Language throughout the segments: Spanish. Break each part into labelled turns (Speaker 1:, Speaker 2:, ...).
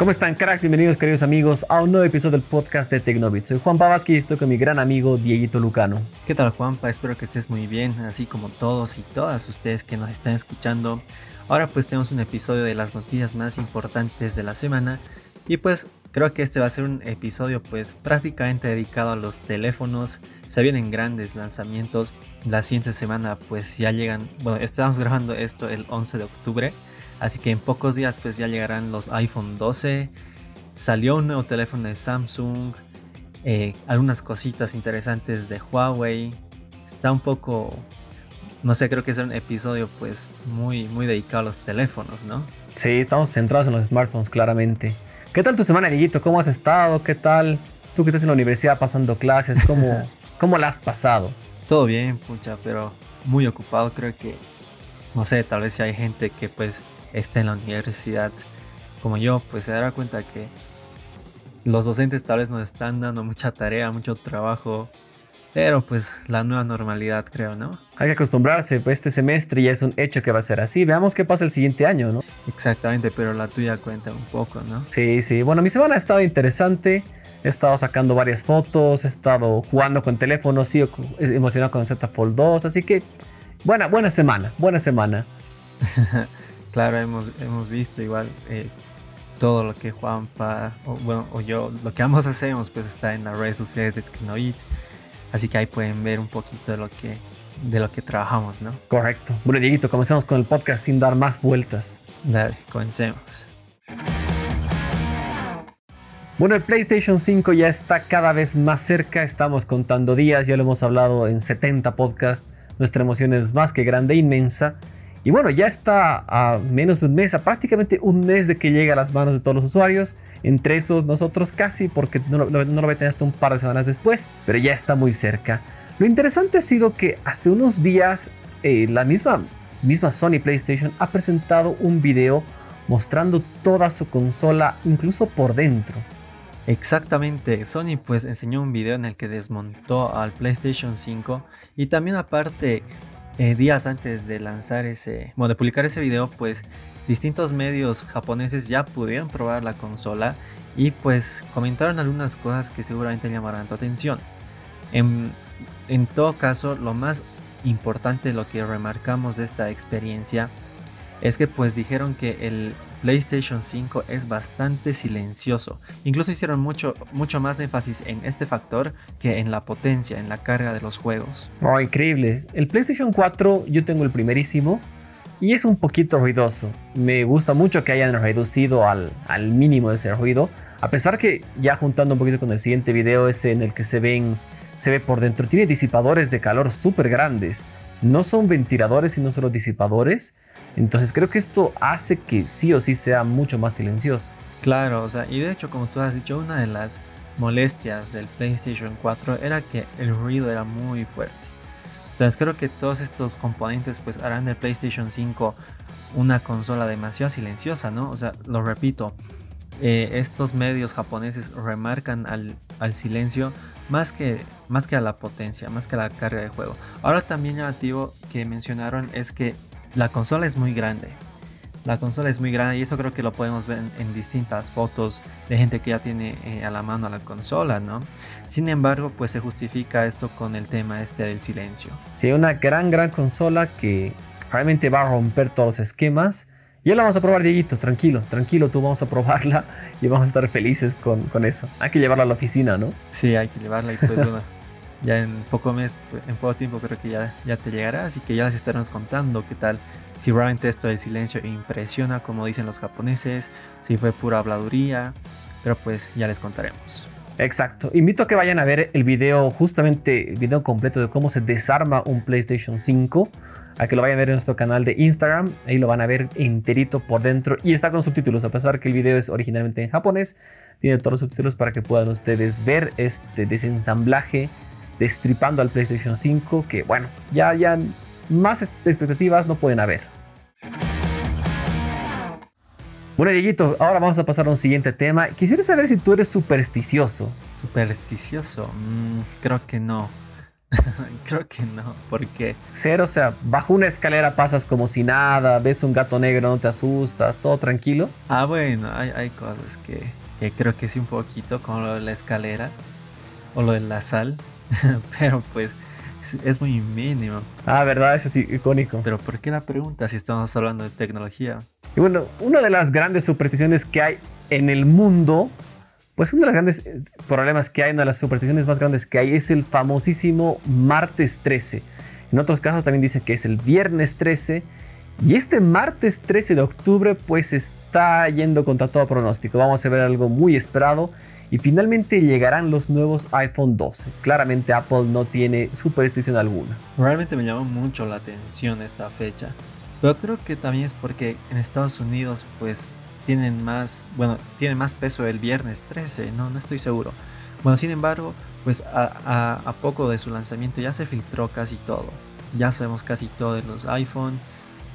Speaker 1: ¿Cómo están, cracks? Bienvenidos, queridos amigos, a un nuevo episodio del podcast de Tecnobit. Soy Juan Pavasky y estoy con mi gran amigo Dieguito Lucano.
Speaker 2: ¿Qué tal, Juanpa? Espero que estés muy bien, así como todos y todas ustedes que nos están escuchando. Ahora pues tenemos un episodio de las noticias más importantes de la semana y pues creo que este va a ser un episodio pues prácticamente dedicado a los teléfonos. Se vienen grandes lanzamientos. La siguiente semana pues ya llegan, bueno, estamos grabando esto el 11 de octubre Así que en pocos días pues ya llegarán los iPhone 12. Salió un nuevo teléfono de Samsung. Eh, algunas cositas interesantes de Huawei. Está un poco... No sé, creo que es un episodio pues muy, muy dedicado a los teléfonos, ¿no?
Speaker 1: Sí, estamos centrados en los smartphones claramente. ¿Qué tal tu semana, amiguito? ¿Cómo has estado? ¿Qué tal? Tú que estás en la universidad pasando clases, ¿cómo, ¿cómo la has pasado?
Speaker 2: Todo bien, pucha, pero muy ocupado. Creo que, no sé, tal vez si hay gente que pues está en la universidad como yo, pues se dará cuenta que los docentes tal vez nos están dando mucha tarea, mucho trabajo, pero pues la nueva normalidad creo, ¿no?
Speaker 1: Hay que acostumbrarse, pues este semestre ya es un hecho que va a ser así. Veamos qué pasa el siguiente año, ¿no?
Speaker 2: Exactamente, pero la tuya cuenta un poco, ¿no?
Speaker 1: Sí, sí. Bueno, mi semana ha estado interesante. He estado sacando varias fotos, he estado jugando con teléfono, sí, emocionado con Z Fold 2, así que buena, buena semana, buena semana.
Speaker 2: Claro, hemos, hemos visto igual eh, todo lo que Juanpa, o, bueno, o yo, lo que ambos hacemos, pues está en las redes sociales de Tecnoid. Así que ahí pueden ver un poquito de lo que, de lo que trabajamos, ¿no?
Speaker 1: Correcto. Bueno, Dieguito, comencemos con el podcast sin dar más vueltas.
Speaker 2: Dale, comencemos.
Speaker 1: Bueno, el PlayStation 5 ya está cada vez más cerca, estamos contando días, ya lo hemos hablado en 70 podcasts, nuestra emoción es más que grande e inmensa. Y bueno, ya está a menos de un mes, a prácticamente un mes de que llegue a las manos de todos los usuarios. Entre esos nosotros casi, porque no, lo voy a tener hasta un par de semanas después, pero ya está muy cerca. Lo interesante ha sido que hace unos días eh, la misma, misma Sony PlayStation ha presentado un video mostrando toda su consola, incluso por dentro.
Speaker 2: Exactamente, Sony pues enseñó un video en el que desmontó al PlayStation 5 y también aparte eh, días antes de lanzar ese, bueno, de publicar ese video, pues distintos medios japoneses ya pudieron probar la consola y pues comentaron algunas cosas que seguramente llamarán tu atención. En, en todo caso, lo más importante, lo que remarcamos de esta experiencia, es que pues dijeron que el PlayStation 5 es bastante silencioso. Incluso hicieron mucho, mucho más énfasis en este factor que en la potencia, en la carga de los juegos.
Speaker 1: Oh, increíble. El PlayStation 4 yo tengo el primerísimo y es un poquito ruidoso. Me gusta mucho que hayan reducido al, al mínimo ese ruido. A pesar que ya juntando un poquito con el siguiente video, ese en el que se ven se ve por dentro, tiene disipadores de calor súper grandes. No son ventiladores, sino solo disipadores entonces creo que esto hace que sí o sí sea mucho más silencioso.
Speaker 2: Claro, o sea, y de hecho como tú has dicho, una de las molestias del PlayStation 4 era que el ruido era muy fuerte. Entonces creo que todos estos componentes pues harán del PlayStation 5 una consola demasiado silenciosa, ¿no? O sea, lo repito, eh, estos medios japoneses remarcan al, al, silencio más que, más que a la potencia, más que a la carga de juego. Ahora también llamativo que mencionaron es que la consola es muy grande. La consola es muy grande y eso creo que lo podemos ver en, distintas fotos de gente que ya tiene eh, a la mano la consola, ¿no? Sin embargo, pues se justifica esto con el tema este del silencio.
Speaker 1: Sí, una gran, gran consola que realmente va a romper todos los esquemas. Ya la vamos a probar, Dieguito, tranquilo, tranquilo, tú vamos a probarla y vamos a estar felices con, con eso. Hay que llevarla a la oficina, ¿no?
Speaker 2: Sí, hay que llevarla y pues bueno. Ya en poco mes, en poco tiempo creo que ya, ya te llegará, así que ya les estaremos contando qué tal. Si realmente esto del silencio impresiona, como dicen los japoneses, si fue pura habladuría, pero pues ya les contaremos.
Speaker 1: Exacto. Invito a que vayan a ver el video, justamente el video completo de cómo se desarma un PlayStation 5. A que lo vayan a ver en nuestro canal de Instagram. Ahí lo van a ver enterito por dentro. Y está con subtítulos. A pesar que el video es originalmente en japonés, tiene todos los subtítulos para que puedan ustedes ver este desensamblaje destripando al PlayStation 5, que bueno, ya, ya más expectativas no pueden haber. Bueno, Dieguito, ahora vamos a pasar a un siguiente tema. Quisiera saber si tú eres supersticioso.
Speaker 2: Supersticioso, mm, creo que no. Creo que no, porque...
Speaker 1: Cero, o sea, bajo una escalera pasas como si nada, ves un gato negro, no te asustas, todo tranquilo.
Speaker 2: Ah, bueno, hay, hay cosas que, que creo que sí un poquito, como lo de la escalera o lo de la sal, pero pues es, muy mínimo.
Speaker 1: Ah, verdad, es así, icónico.
Speaker 2: Pero ¿por qué la pregunta si estamos hablando de tecnología?
Speaker 1: Y bueno, una de las grandes supersticiones que hay en el mundo, pues uno de los grandes eh, problemas que hay, una de las supersticiones más grandes que hay es el famosísimo martes 13. En otros casos también dice que es el viernes 13. Y este martes 13 de octubre pues está yendo contra todo pronóstico. Vamos a ver algo muy esperado y finalmente llegarán los nuevos iPhone 12. Claramente Apple no tiene superstición alguna.
Speaker 2: Realmente me llamó mucho la atención esta fecha. Pero creo que también es porque en Estados Unidos pues tienen más, bueno, tiene más peso el viernes 13, no, no estoy seguro. Bueno, sin embargo, pues a, a poco de su lanzamiento ya se filtró casi todo. Ya sabemos casi todo de los iPhone.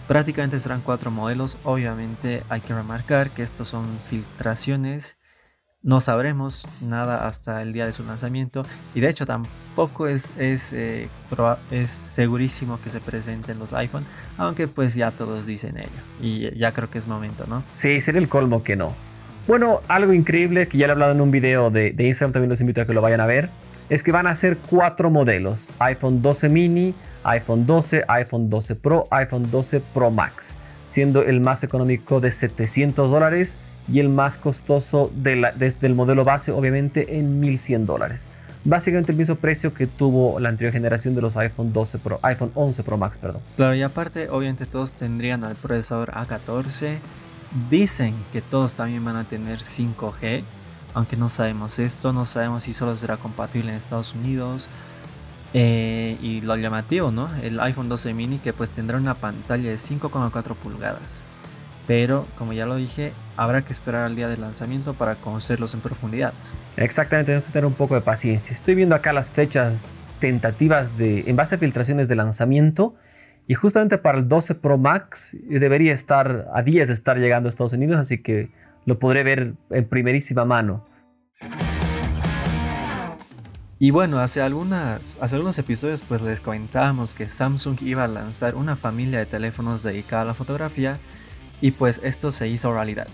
Speaker 2: Prácticamente serán cuatro modelos. Obviamente hay que remarcar que estos son filtraciones no sabremos nada hasta el día de su lanzamiento y de hecho tampoco es, es, eh, es segurísimo que se presenten los iPhone, aunque pues ya todos dicen ello y ya creo que es momento, ¿no?
Speaker 1: Sí, sería el colmo que no. Bueno, algo increíble que ya le he hablado en un video de, de Instagram, también los invito a que lo vayan a ver, es que van a ser cuatro modelos, iPhone 12 mini, iPhone 12, iPhone 12 Pro, iPhone 12 Pro Max, siendo el más económico de 700 dólares y el más costoso de desde el modelo base, obviamente, en 1100 dólares. Básicamente el mismo precio que tuvo la anterior generación de los iPhone 12 Pro, iPhone 11 Pro Max, perdón.
Speaker 2: Claro, y aparte, obviamente todos tendrían al procesador A14. Dicen que todos también van a tener 5G, aunque no sabemos esto, no sabemos si solo será compatible en Estados Unidos. Eh, y lo llamativo, ¿no? El iPhone 12 mini que pues tendrá una pantalla de 5,4 pulgadas. Pero, como ya lo dije, habrá que esperar al día del lanzamiento para conocerlos en profundidad.
Speaker 1: Exactamente, tenemos que tener un poco de paciencia. Estoy viendo acá las fechas tentativas de, en base a filtraciones de lanzamiento. Y justamente para el 12 Pro Max debería estar a días de estar llegando a Estados Unidos, así que lo podré ver en primerísima mano.
Speaker 2: Y bueno, hace, algunas, hace algunos episodios pues les comentábamos que Samsung iba a lanzar una familia de teléfonos dedicada a la fotografía y pues esto se hizo realidad.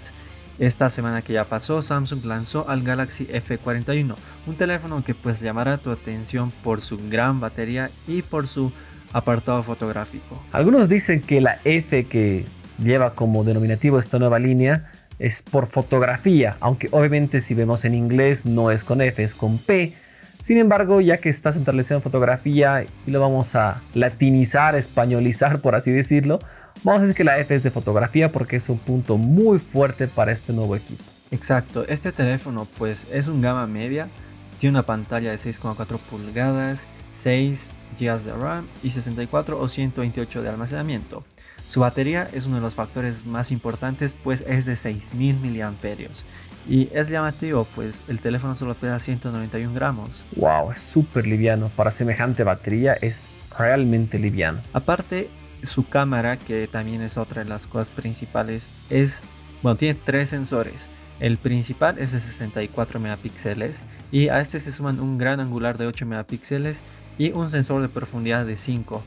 Speaker 2: Esta semana que ya pasó, Samsung lanzó al Galaxy F41, un teléfono que pues llamará tu atención por su gran batería y por su apartado fotográfico.
Speaker 1: Algunos dicen que la F que lleva como denominativo esta nueva línea es por fotografía, aunque obviamente si vemos en inglés no es con F, es con P. Sin embargo, ya que está centralizado en fotografía y lo vamos a latinizar, españolizar por así decirlo, Vamos a decir que la F es de fotografía porque es un punto muy fuerte para este nuevo equipo.
Speaker 2: Exacto, este teléfono pues es un gama media, tiene una pantalla de 6,4 pulgadas, 6 GB de RAM y 64 o 128 de almacenamiento. Su batería es uno de los factores más importantes pues es de 6000 mAh y es llamativo pues el teléfono solo pesa 191 gramos.
Speaker 1: Wow, es súper liviano, para semejante batería es realmente liviano.
Speaker 2: Aparte su cámara, que también es otra de las cosas principales, es, bueno, tiene tres sensores. El principal es de 64 megapíxeles y a este se suman un gran angular de 8 megapíxeles y un sensor de profundidad de 5.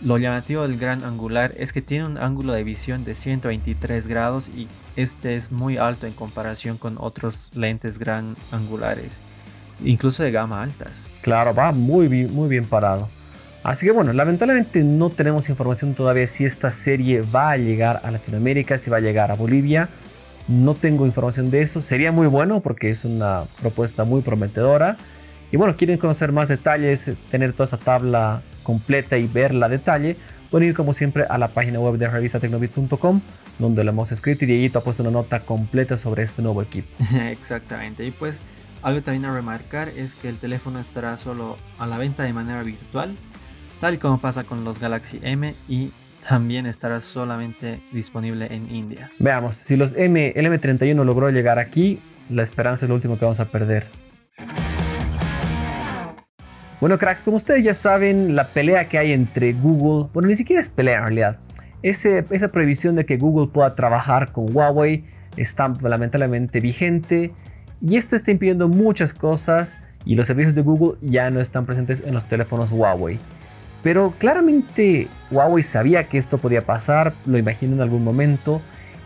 Speaker 2: Lo llamativo del gran angular es que tiene un ángulo de visión de 123 grados y este es muy alto en comparación con otros lentes gran angulares, incluso de gama altas.
Speaker 1: Claro, va muy muy bien parado. Así que bueno, lamentablemente no tenemos información todavía si esta serie va a llegar a Latinoamérica, si va a llegar a Bolivia. No tengo información de eso. Sería muy bueno porque es una propuesta muy prometedora. Y bueno, quieren conocer más detalles, tener toda esa tabla completa y verla a detalle, pueden ir como siempre a la página web de revistatecnobit.com donde lo hemos escrito y Dieguito ha puesto una nota completa sobre este nuevo equipo.
Speaker 2: Exactamente. Y pues algo también a remarcar es que el teléfono estará solo a la venta de manera virtual tal como pasa con los Galaxy M y también estará solamente disponible en India.
Speaker 1: Veamos, si los M, el M31 logró llegar aquí, la esperanza es lo último que vamos a perder. Bueno, cracks, como ustedes ya saben, la pelea que hay entre Google, bueno, ni siquiera es pelea en realidad, esa prohibición de que Google pueda trabajar con Huawei está lamentablemente vigente y esto está impidiendo muchas cosas y los servicios de Google ya no están presentes en los teléfonos Huawei. Pero claramente Huawei sabía que esto podía pasar, lo imaginó en algún momento,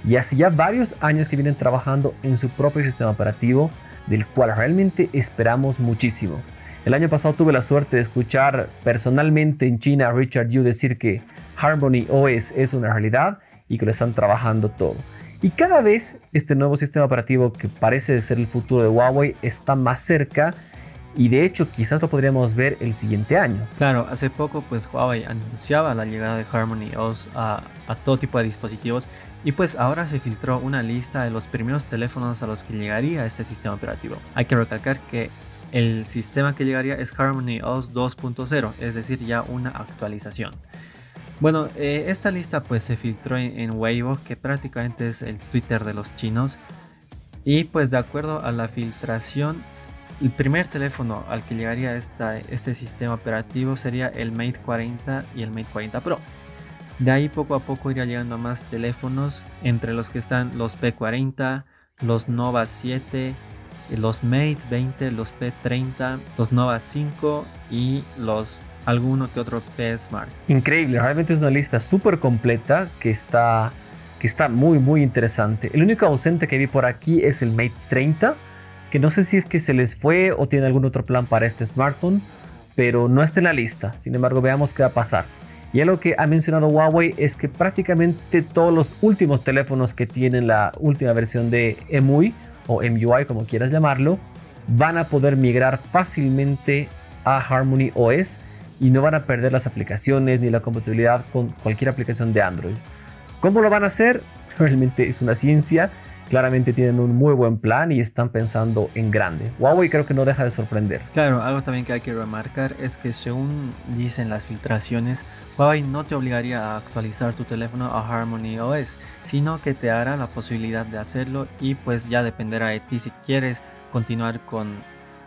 Speaker 1: y hace ya varios años que vienen trabajando en su propio sistema operativo, del cual realmente esperamos muchísimo. El año pasado tuve la suerte de escuchar personalmente en China a Richard Yu decir que Harmony OS es una realidad y que lo están trabajando todo. Y cada vez este nuevo sistema operativo que parece ser el futuro de Huawei está más cerca y de hecho quizás lo podríamos ver el siguiente año.
Speaker 2: Claro, hace poco pues Huawei anunciaba la llegada de Harmony OS a, a todo tipo de dispositivos y pues ahora se filtró una lista de los primeros teléfonos a los que llegaría este sistema operativo. Hay que recalcar que el sistema que llegaría es Harmony OS 2.0, es decir, ya una actualización. Bueno, eh, esta lista pues se filtró en, Weibo, que prácticamente es el Twitter de los chinos. Y pues de acuerdo a la filtración, el primer teléfono al que llegaría esta, este sistema operativo sería el Mate 40 y el Mate 40 Pro. De ahí poco a poco iría llegando más teléfonos, entre los que están los P40, los Nova 7, los Mate 20, los P30, los Nova 5 y los alguno que otro P Smart.
Speaker 1: Increíble, realmente es una lista súper completa que está, que está muy muy interesante. El único ausente que vi por aquí es el Mate 30, que no sé si es que se les fue o tiene algún otro plan para este smartphone, pero no está en la lista. Sin embargo, veamos qué va a pasar. Y algo que ha mencionado Huawei es que prácticamente todos los últimos teléfonos que tienen la última versión de EMUI o MUI como quieras llamarlo, van a poder migrar fácilmente a Harmony OS y no van a perder las aplicaciones ni la compatibilidad con cualquier aplicación de Android. ¿Cómo lo van a hacer? Realmente es una ciencia. Claramente tienen un muy buen plan y están pensando en grande. Huawei creo que no deja de sorprender.
Speaker 2: Claro, algo también que hay que remarcar es que según dicen las filtraciones, Huawei no te obligaría a actualizar tu teléfono a Harmony OS, sino que te hará la posibilidad de hacerlo y pues ya dependerá de ti si quieres continuar con,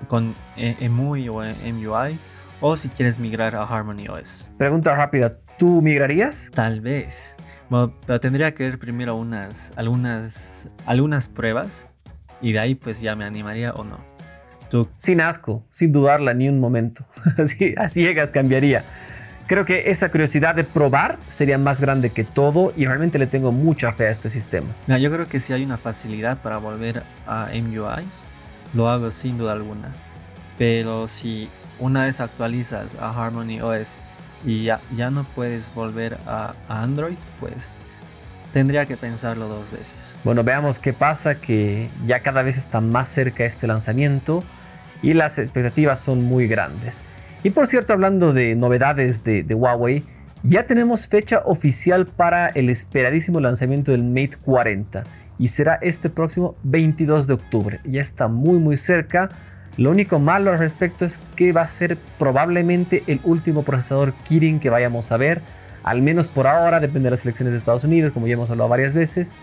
Speaker 2: con EMUI o MUI o si quieres migrar a Harmony OS.
Speaker 1: Pregunta rápida, ¿tú migrarías?
Speaker 2: Tal vez. Pero tendría que ver primero unas, algunas, algunas pruebas y de ahí pues ya me animaría o no.
Speaker 1: ¿Tú? Sin asco, sin dudarla ni un momento. así, a ciegas cambiaría. Creo que esa curiosidad de probar sería más grande que todo y realmente le tengo mucha fe a este sistema.
Speaker 2: yo creo que si hay una facilidad para volver a MUI, lo hago sin duda alguna. Pero si una vez actualizas a Harmony OS y ya, ya no puedes volver a, Android, pues tendría que pensarlo dos veces.
Speaker 1: Bueno, veamos qué pasa, que ya cada vez está más cerca este lanzamiento y las expectativas son muy grandes. Y por cierto, hablando de novedades de, de Huawei, ya tenemos fecha oficial para el esperadísimo lanzamiento del Mate 40 y será este próximo 22 de octubre. Ya está muy muy cerca. Lo único malo al respecto es que va a ser probablemente el último procesador Kirin que vayamos a ver, al menos por ahora, depende de las elecciones de Estados Unidos, como ya hemos hablado varias veces.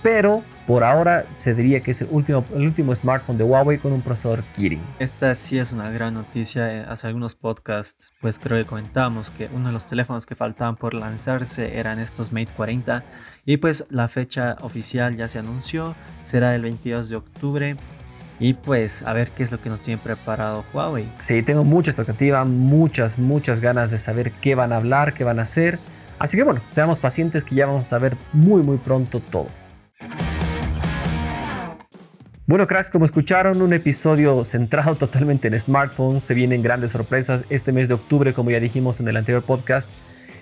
Speaker 1: Pero por ahora se diría que es el último, el último smartphone de Huawei con un procesador Kirin.
Speaker 2: Esta sí es una gran noticia. Eh, hace algunos podcasts, pues creo que comentamos que uno de los teléfonos que faltaban por lanzarse eran estos Mate 40. Y pues la fecha oficial ya se anunció, será el 22 de octubre. Y pues a ver qué es lo que nos tiene preparado Huawei.
Speaker 1: Sí, tengo mucha expectativa, muchas, muchas ganas de saber qué van a hablar, qué van a hacer. Así que bueno, seamos pacientes que ya vamos a ver muy muy pronto todo. Bueno, cracks, como escucharon, un episodio centrado totalmente en smartphones. Se vienen grandes sorpresas este mes de octubre, como ya dijimos en el anterior podcast.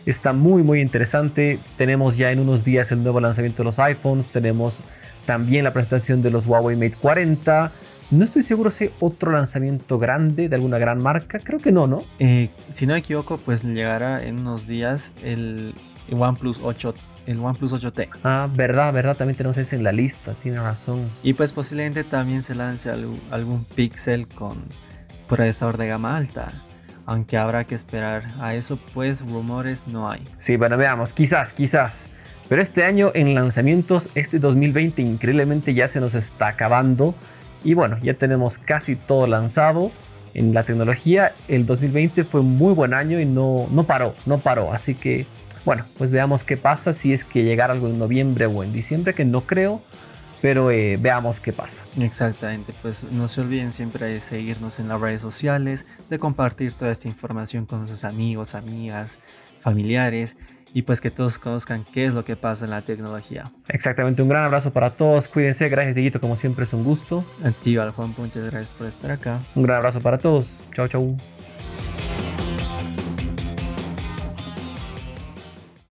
Speaker 1: Está muy, muy interesante. Tenemos ya en unos días el nuevo lanzamiento de los iPhones. Tenemos también la presentación de los Huawei Mate 40. No estoy seguro si hay otro lanzamiento grande de alguna gran marca. Creo que no, ¿no?
Speaker 2: Eh, si no me equivoco, pues llegará en unos días el OnePlus 8 el OnePlus 8T.
Speaker 1: Ah, verdad, verdad, también tenemos ese en la lista, tiene razón.
Speaker 2: Y pues posiblemente también se lance algún, Pixel con procesador de gama alta. Aunque habrá que esperar a eso, pues rumores no hay.
Speaker 1: Sí, bueno, veamos, quizás, quizás. Pero este año en lanzamientos, este 2020 increíblemente ya se nos está acabando. Y bueno, ya tenemos casi todo lanzado en la tecnología. El 2020 fue un muy buen año y no, no paró, no paró. Así que bueno, pues veamos qué pasa si es que llegara algo en noviembre o en diciembre, que no creo. pero eh, veamos qué pasa.
Speaker 2: Exactamente, pues no se olviden siempre de seguirnos en las redes sociales, de compartir toda esta información con sus amigos, amigas, familiares y pues que todos conozcan qué es lo que pasa en la tecnología.
Speaker 1: Exactamente, un gran abrazo para todos, cuídense, gracias Dieguito, como siempre es un gusto.
Speaker 2: A ti, Juan, muchas gracias por estar acá.
Speaker 1: Un gran abrazo para todos, chao chao.